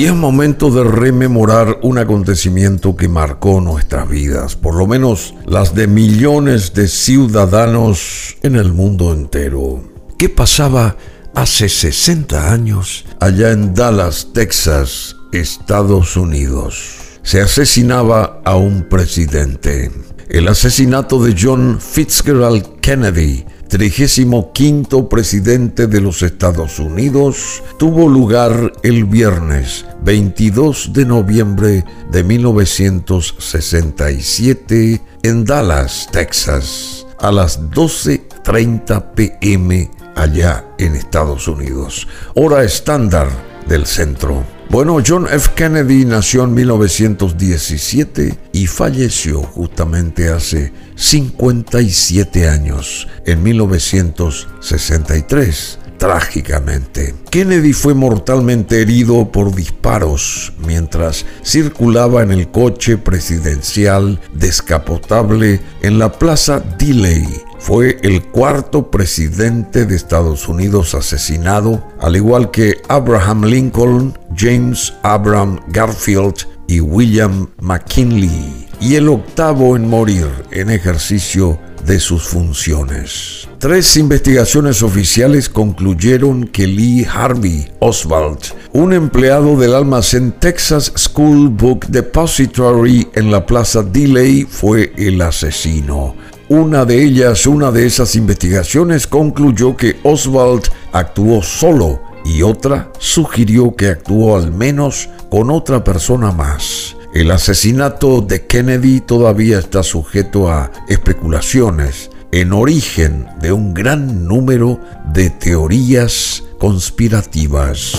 Y es momento de rememorar un acontecimiento que marcó nuestras vidas, por lo menos las de millones de ciudadanos en el mundo entero. ¿Qué pasaba hace 60 años allá en Dallas, Texas, Estados Unidos? Se asesinaba a un presidente. El asesinato de John Fitzgerald Kennedy 35 presidente de los Estados Unidos, tuvo lugar el viernes 22 de noviembre de 1967 en Dallas, Texas, a las 12.30 pm allá en Estados Unidos, hora estándar del centro. Bueno, John F. Kennedy nació en 1917 y falleció justamente hace 57 años, en 1963 trágicamente. Kennedy fue mortalmente herido por disparos mientras circulaba en el coche presidencial descapotable en la Plaza Dealey fue el cuarto presidente de Estados Unidos asesinado, al igual que Abraham Lincoln, James Abraham Garfield y William McKinley, y el octavo en morir en ejercicio de sus funciones. Tres investigaciones oficiales concluyeron que Lee Harvey Oswald, un empleado del almacén Texas School Book Depository en la Plaza Delay, fue el asesino. Una de ellas, una de esas investigaciones concluyó que Oswald actuó solo y otra sugirió que actuó al menos con otra persona más. El asesinato de Kennedy todavía está sujeto a especulaciones en origen de un gran número de teorías conspirativas.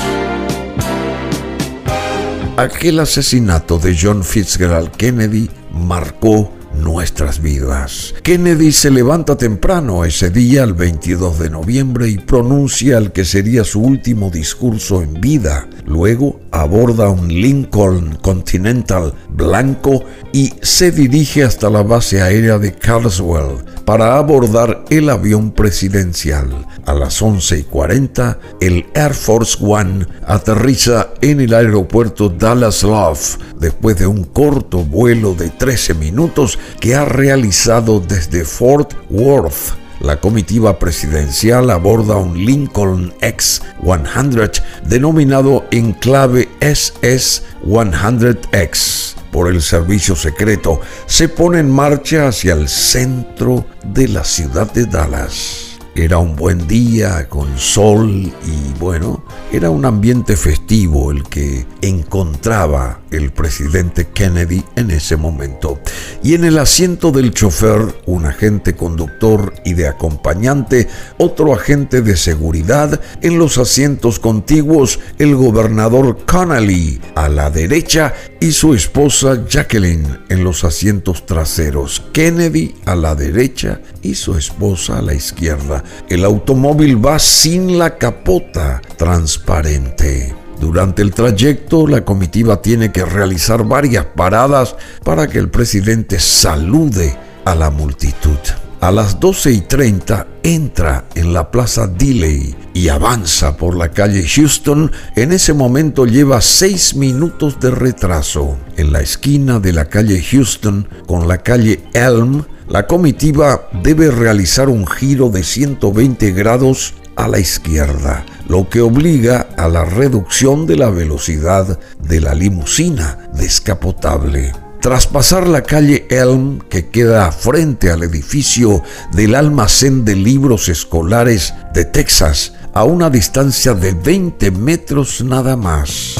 Aquel asesinato de John Fitzgerald Kennedy marcó nuestras vidas. Kennedy se levanta temprano ese día, el 22 de noviembre, y pronuncia el que sería su último discurso en vida. Luego aborda un Lincoln Continental blanco y se dirige hasta la base aérea de Carswell para abordar el avión presidencial. A las 11 y 40, el Air Force One aterriza en el aeropuerto Dallas Love después de un corto vuelo de 13 minutos que ha realizado desde Fort Worth. La comitiva presidencial aborda un Lincoln X-100 denominado en clave SS-100X por el servicio secreto. Se pone en marcha hacia el centro de la ciudad de Dallas. Era un buen día con sol y bueno, era un ambiente festivo el que encontraba el presidente Kennedy en ese momento. Y en el asiento del chofer, un agente conductor y de acompañante, otro agente de seguridad, en los asientos contiguos, el gobernador Connolly a la derecha y su esposa Jacqueline en los asientos traseros, Kennedy a la derecha y su esposa a la izquierda. El automóvil va sin la capota transparente. Durante el trayecto, la comitiva tiene que realizar varias paradas para que el presidente salude a la multitud. A las 12 y 30 entra en la plaza Dealey y avanza por la calle Houston. En ese momento lleva seis minutos de retraso. En la esquina de la calle Houston con la calle Elm, la comitiva debe realizar un giro de 120 grados a la izquierda, lo que obliga a la reducción de la velocidad de la limusina descapotable. Tras pasar la calle Elm, que queda frente al edificio del almacén de libros escolares de Texas, a una distancia de 20 metros nada más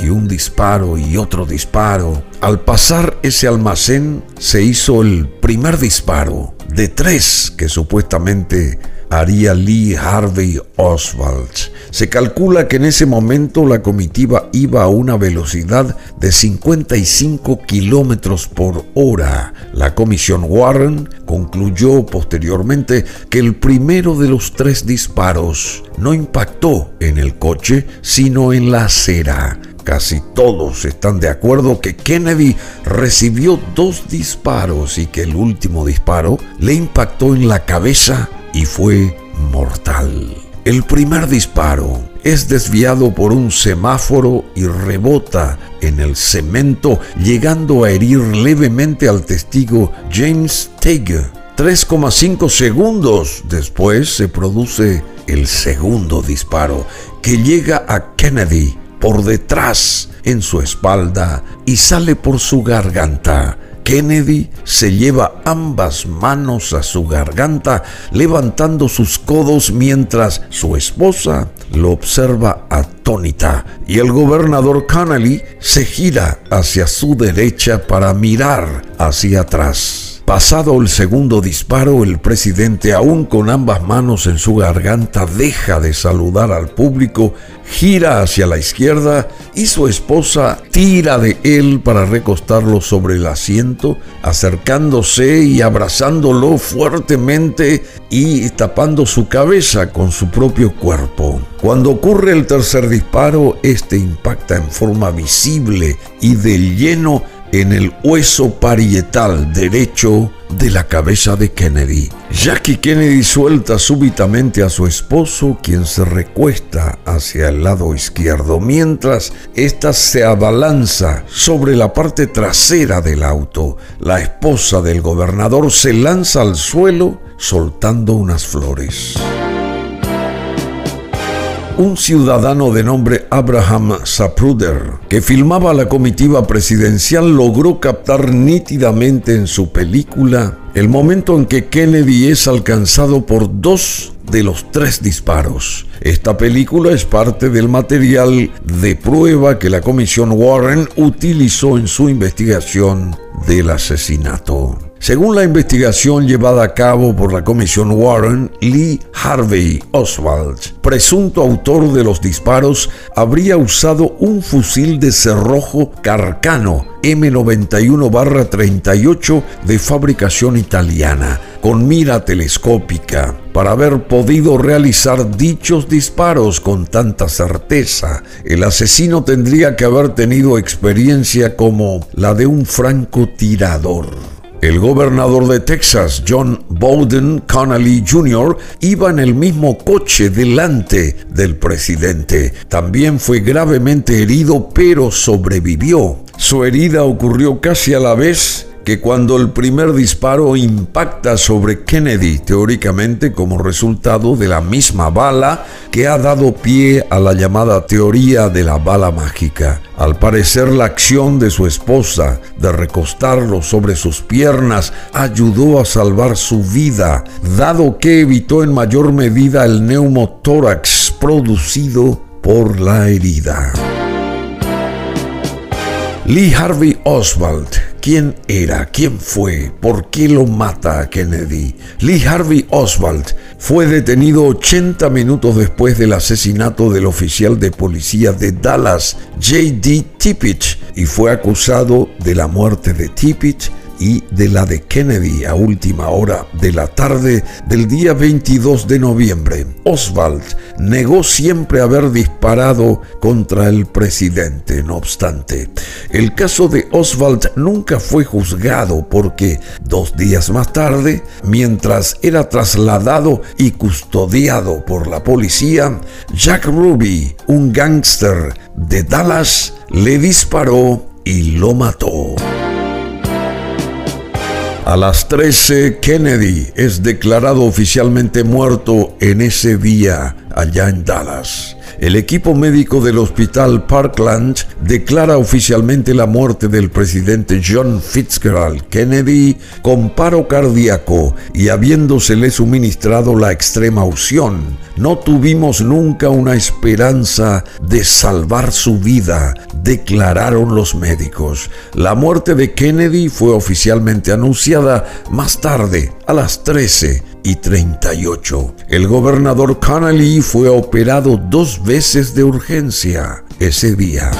y un disparo y otro disparo. Al pasar ese almacén se hizo el primer disparo de tres que supuestamente haría Lee Harvey Oswald. Se calcula que en ese momento la comitiva iba a una velocidad de 55 kilómetros por hora. La comisión Warren concluyó posteriormente que el primero de los tres disparos no impactó en el coche, sino en la acera. Casi todos están de acuerdo que Kennedy recibió dos disparos y que el último disparo le impactó en la cabeza y fue mortal. El primer disparo es desviado por un semáforo y rebota en el cemento, llegando a herir levemente al testigo James Tague. 3,5 segundos después se produce el segundo disparo que llega a Kennedy por detrás en su espalda y sale por su garganta. Kennedy se lleva ambas manos a su garganta, levantando sus codos mientras su esposa lo observa atónita y el gobernador Connolly se gira hacia su derecha para mirar hacia atrás. Pasado el segundo disparo, el presidente, aún con ambas manos en su garganta, deja de saludar al público, gira hacia la izquierda y su esposa tira de él para recostarlo sobre el asiento, acercándose y abrazándolo fuertemente y tapando su cabeza con su propio cuerpo. Cuando ocurre el tercer disparo, este impacta en forma visible y de lleno en el hueso parietal derecho de la cabeza de Kennedy. Jackie Kennedy suelta súbitamente a su esposo, quien se recuesta hacia el lado izquierdo, mientras ésta se abalanza sobre la parte trasera del auto. La esposa del gobernador se lanza al suelo soltando unas flores un ciudadano de nombre Abraham Zapruder, que filmaba la comitiva presidencial, logró captar nítidamente en su película el momento en que Kennedy es alcanzado por dos de los tres disparos. Esta película es parte del material de prueba que la Comisión Warren utilizó en su investigación del asesinato. Según la investigación llevada a cabo por la Comisión Warren, Lee Harvey Oswald, presunto autor de los disparos, habría usado un fusil de cerrojo Carcano M91-38 de fabricación italiana, con mira telescópica, para haber podido realizar dichos disparos con tanta certeza. El asesino tendría que haber tenido experiencia como la de un francotirador. El gobernador de Texas, John Bowden Connolly Jr., iba en el mismo coche delante del presidente. También fue gravemente herido, pero sobrevivió. Su herida ocurrió casi a la vez que cuando el primer disparo impacta sobre Kennedy, teóricamente como resultado de la misma bala que ha dado pie a la llamada teoría de la bala mágica. Al parecer la acción de su esposa de recostarlo sobre sus piernas ayudó a salvar su vida, dado que evitó en mayor medida el neumotórax producido por la herida. Lee Harvey Oswald ¿Quién era? ¿Quién fue? ¿Por qué lo mata a Kennedy? Lee Harvey Oswald fue detenido 80 minutos después del asesinato del oficial de policía de Dallas, J.D. Tippit, y fue acusado de la muerte de Tippit y de la de Kennedy a última hora de la tarde del día 22 de noviembre. Oswald negó siempre haber disparado contra el presidente, no obstante. El caso de Oswald nunca fue juzgado porque dos días más tarde, mientras era trasladado y custodiado por la policía, Jack Ruby, un gángster de Dallas, le disparó y lo mató. A las 13, Kennedy es declarado oficialmente muerto en ese día allá en Dallas. El equipo médico del hospital Parkland declara oficialmente la muerte del presidente John Fitzgerald Kennedy con paro cardíaco y habiéndosele suministrado la extrema unción. No tuvimos nunca una esperanza de salvar su vida, declararon los médicos. La muerte de Kennedy fue oficialmente anunciada más tarde, a las 13 y 38. El gobernador Connolly fue operado dos veces de urgencia ese día.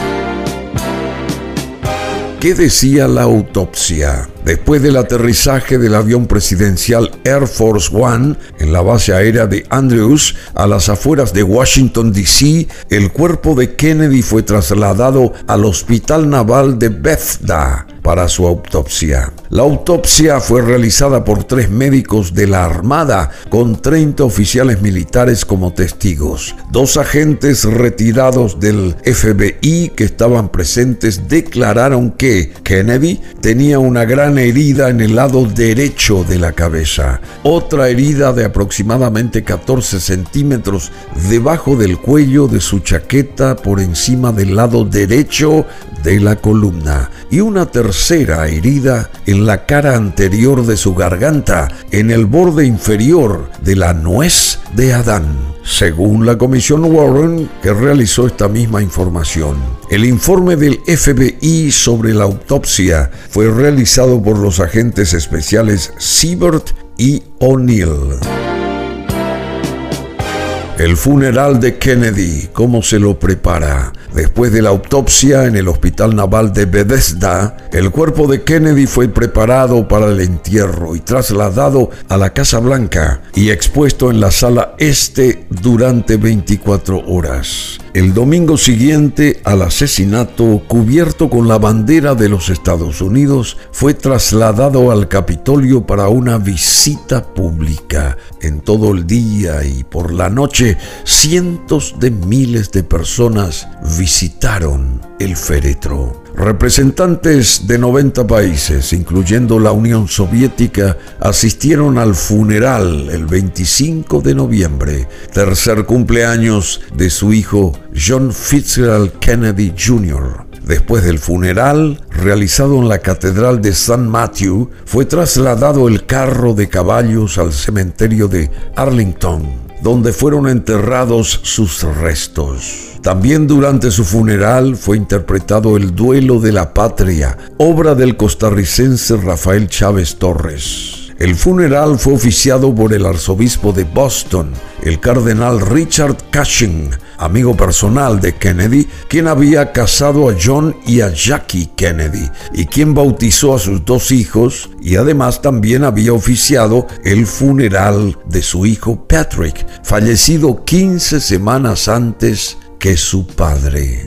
¿Qué decía la autopsia? Después del aterrizaje del avión presidencial Air Force One en la base aérea de Andrews, a las afueras de Washington, D.C., el cuerpo de Kennedy fue trasladado al Hospital Naval de Bethesda para su autopsia. La autopsia fue realizada por tres médicos de la Armada con 30 oficiales militares como testigos. Dos agentes retirados del FBI que estaban presentes declararon que Kennedy tenía una gran herida en el lado derecho de la cabeza, otra herida de aproximadamente 14 centímetros debajo del cuello de su chaqueta por encima del lado derecho de la columna y una tercera herida en la cara anterior de su garganta, en el borde inferior de la nuez de Adán, según la Comisión Warren que realizó esta misma información. El informe del FBI sobre la autopsia fue realizado por los agentes especiales Siebert y O'Neill. El funeral de Kennedy, ¿cómo se lo prepara? Después de la autopsia en el Hospital Naval de Bethesda, el cuerpo de Kennedy fue preparado para el entierro y trasladado a la Casa Blanca y expuesto en la sala este durante 24 horas. El domingo siguiente al asesinato, cubierto con la bandera de los Estados Unidos, fue trasladado al Capitolio para una visita pública. En todo el día y por la noche, cientos de miles de personas visitaron el féretro. Representantes de 90 países, incluyendo la Unión Soviética, asistieron al funeral el 25 de noviembre, tercer cumpleaños de su hijo John Fitzgerald Kennedy Jr. Después del funeral, realizado en la Catedral de San Matthew, fue trasladado el carro de caballos al cementerio de Arlington, donde fueron enterrados sus restos. También durante su funeral fue interpretado El Duelo de la Patria, obra del costarricense Rafael Chávez Torres. El funeral fue oficiado por el arzobispo de Boston, el cardenal Richard Cushing, amigo personal de Kennedy, quien había casado a John y a Jackie Kennedy, y quien bautizó a sus dos hijos, y además también había oficiado el funeral de su hijo Patrick, fallecido 15 semanas antes que su padre.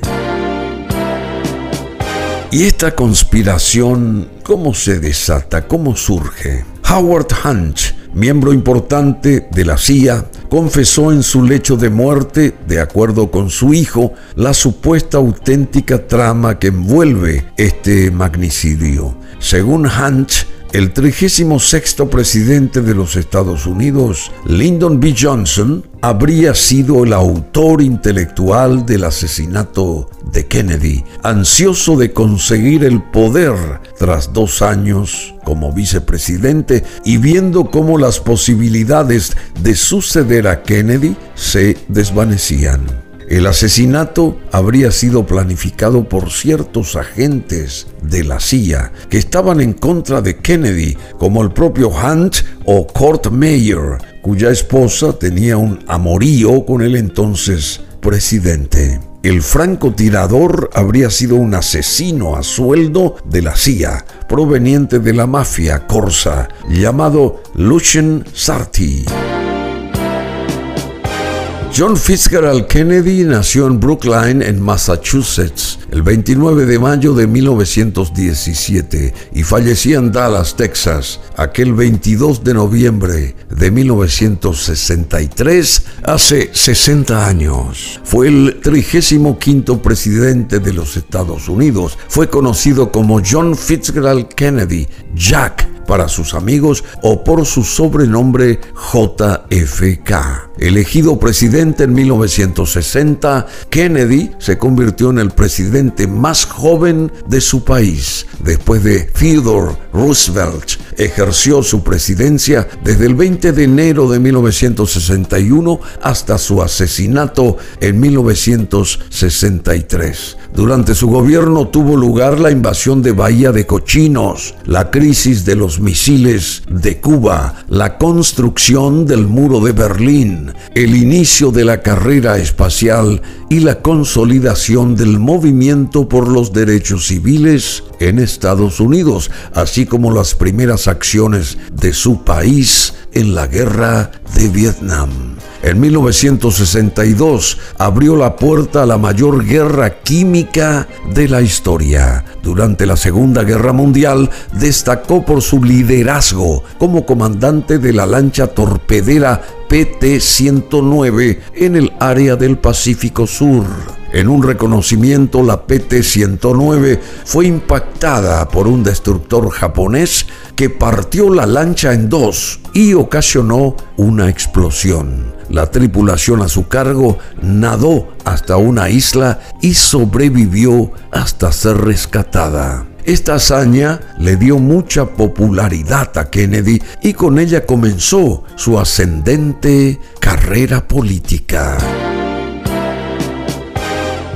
¿Y esta conspiración cómo se desata? ¿Cómo surge? Howard Hunt, miembro importante de la CIA, confesó en su lecho de muerte, de acuerdo con su hijo, la supuesta auténtica trama que envuelve este magnicidio. Según Hunt, el 36 presidente de los Estados Unidos, Lyndon B. Johnson, habría sido el autor intelectual del asesinato de Kennedy, ansioso de conseguir el poder tras dos años como vicepresidente y viendo cómo las posibilidades de suceder a Kennedy se desvanecían. El asesinato habría sido planificado por ciertos agentes de la CIA que estaban en contra de Kennedy, como el propio Hunt o Court Mayer, cuya esposa tenía un amorío con el entonces presidente. El francotirador habría sido un asesino a sueldo de la CIA, proveniente de la mafia corsa, llamado Lucien Sarti. John Fitzgerald Kennedy nació en Brookline, en Massachusetts, el 29 de mayo de 1917 y falleció en Dallas, Texas, aquel 22 de noviembre de 1963, hace 60 años. Fue el 35 presidente de los Estados Unidos. Fue conocido como John Fitzgerald Kennedy, Jack para sus amigos o por su sobrenombre JFK. Elegido presidente en 1960, Kennedy se convirtió en el presidente más joven de su país. Después de Theodore Roosevelt, ejerció su presidencia desde el 20 de enero de 1961 hasta su asesinato en 1963. Durante su gobierno tuvo lugar la invasión de Bahía de Cochinos, la crisis de los misiles de Cuba, la construcción del muro de Berlín, el inicio de la carrera espacial y la consolidación del movimiento por los derechos civiles en Estados Unidos, así como las primeras acciones de su país en la guerra de Vietnam. En 1962 abrió la puerta a la mayor guerra química de la historia. Durante la Segunda Guerra Mundial destacó por su liderazgo como comandante de la lancha torpedera PT-109 en el área del Pacífico Sur. En un reconocimiento, la PT-109 fue impactada por un destructor japonés que partió la lancha en dos y ocasionó una explosión. La tripulación a su cargo nadó hasta una isla y sobrevivió hasta ser rescatada. Esta hazaña le dio mucha popularidad a Kennedy y con ella comenzó su ascendente carrera política.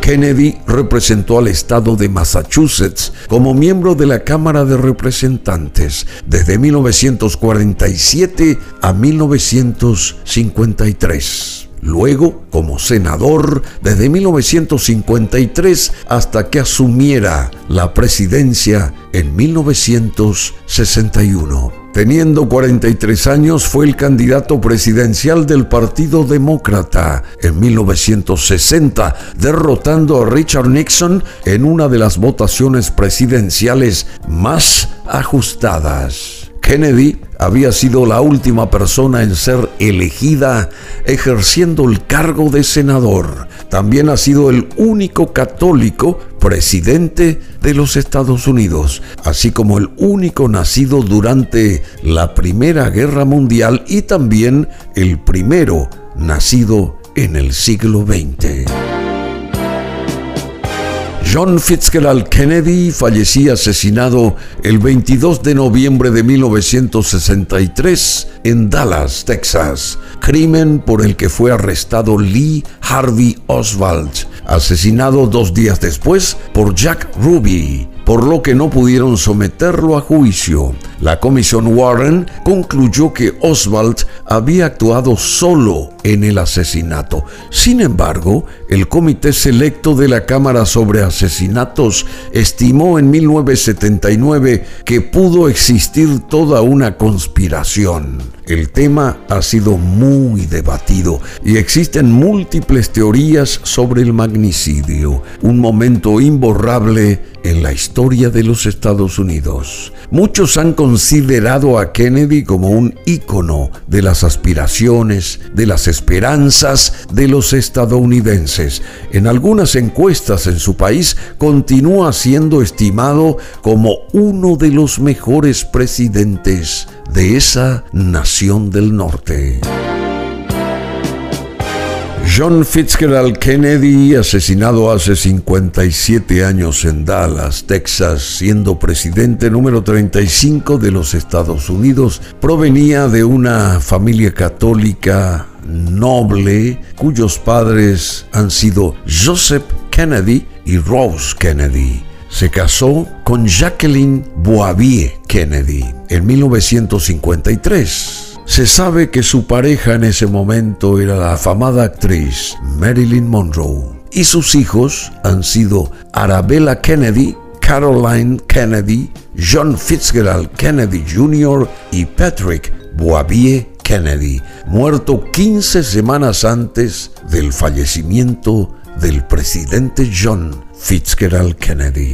Kennedy representó al estado de Massachusetts como miembro de la Cámara de Representantes desde 1947 a 1953. Luego, como senador, desde 1953 hasta que asumiera la presidencia en 1961. Teniendo 43 años, fue el candidato presidencial del Partido Demócrata en 1960, derrotando a Richard Nixon en una de las votaciones presidenciales más ajustadas. Kennedy había sido la última persona en ser elegida ejerciendo el cargo de senador. También ha sido el único católico presidente de los Estados Unidos, así como el único nacido durante la Primera Guerra Mundial y también el primero nacido en el siglo XX. John Fitzgerald Kennedy fallecía asesinado el 22 de noviembre de 1963 en Dallas, Texas, crimen por el que fue arrestado Lee Harvey Oswald, asesinado dos días después por Jack Ruby, por lo que no pudieron someterlo a juicio. La comisión Warren concluyó que Oswald había actuado solo en el asesinato. Sin embargo, el Comité Selecto de la Cámara sobre Asesinatos estimó en 1979 que pudo existir toda una conspiración. El tema ha sido muy debatido y existen múltiples teorías sobre el magnicidio, un momento imborrable en la historia de los Estados Unidos. Muchos han considerado a Kennedy como un ícono de las aspiraciones, de las esperanzas de los estadounidenses. En algunas encuestas en su país continúa siendo estimado como uno de los mejores presidentes de esa nación del norte. John Fitzgerald Kennedy, asesinado hace 57 años en Dallas, Texas, siendo presidente número 35 de los Estados Unidos, provenía de una familia católica noble cuyos padres han sido Joseph Kennedy y Rose Kennedy. Se casó con Jacqueline Boavier Kennedy en 1953 se sabe que su pareja en ese momento era la afamada actriz Marilyn Monroe y sus hijos han sido Arabella Kennedy, Caroline Kennedy, John Fitzgerald Kennedy Jr. y Patrick Boavier Kennedy, muerto 15 semanas antes del fallecimiento del presidente John Fitzgerald Kennedy.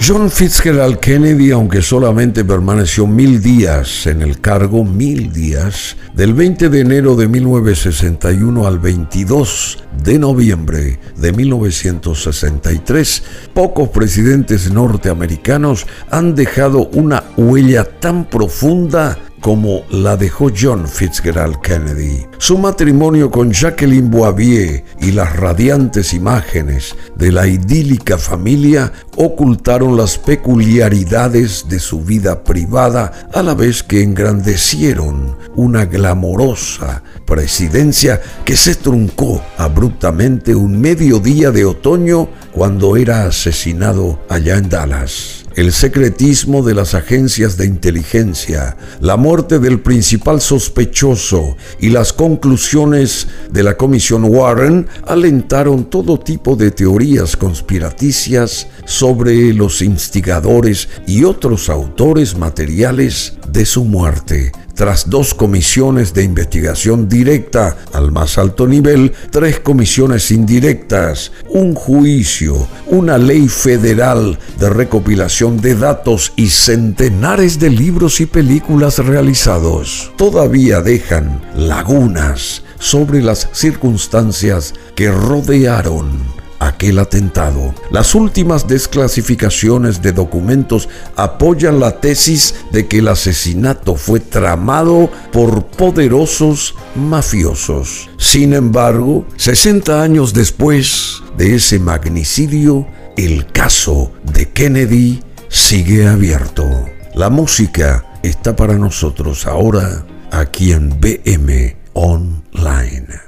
John Fitzgerald Kennedy, aunque solamente permaneció mil días en el cargo, mil días, del 20 de enero de 1961 al 22 de noviembre de 1963, pocos presidentes norteamericanos han dejado una huella tan profunda como la dejó John Fitzgerald Kennedy. Su matrimonio con Jacqueline Boavier y las radiantes imágenes de la idílica familia ocultaron las peculiaridades de su vida privada a la vez que engrandecieron una glamorosa presidencia que se truncó abruptamente un mediodía de otoño cuando era asesinado allá en Dallas el secretismo de las agencias de inteligencia, la muerte del principal sospechoso y las conclusiones de la Comisión Warren alentaron todo tipo de teorías conspiraticias sobre los instigadores y otros autores materiales de su muerte. Tras dos comisiones de investigación directa al más alto nivel, tres comisiones indirectas, un juicio, una ley federal de recopilación de datos y centenares de libros y películas realizados, todavía dejan lagunas sobre las circunstancias que rodearon aquel atentado. Las últimas desclasificaciones de documentos apoyan la tesis de que el asesinato fue tramado por poderosos mafiosos. Sin embargo, 60 años después de ese magnicidio, el caso de Kennedy sigue abierto. La música está para nosotros ahora aquí en BM Online.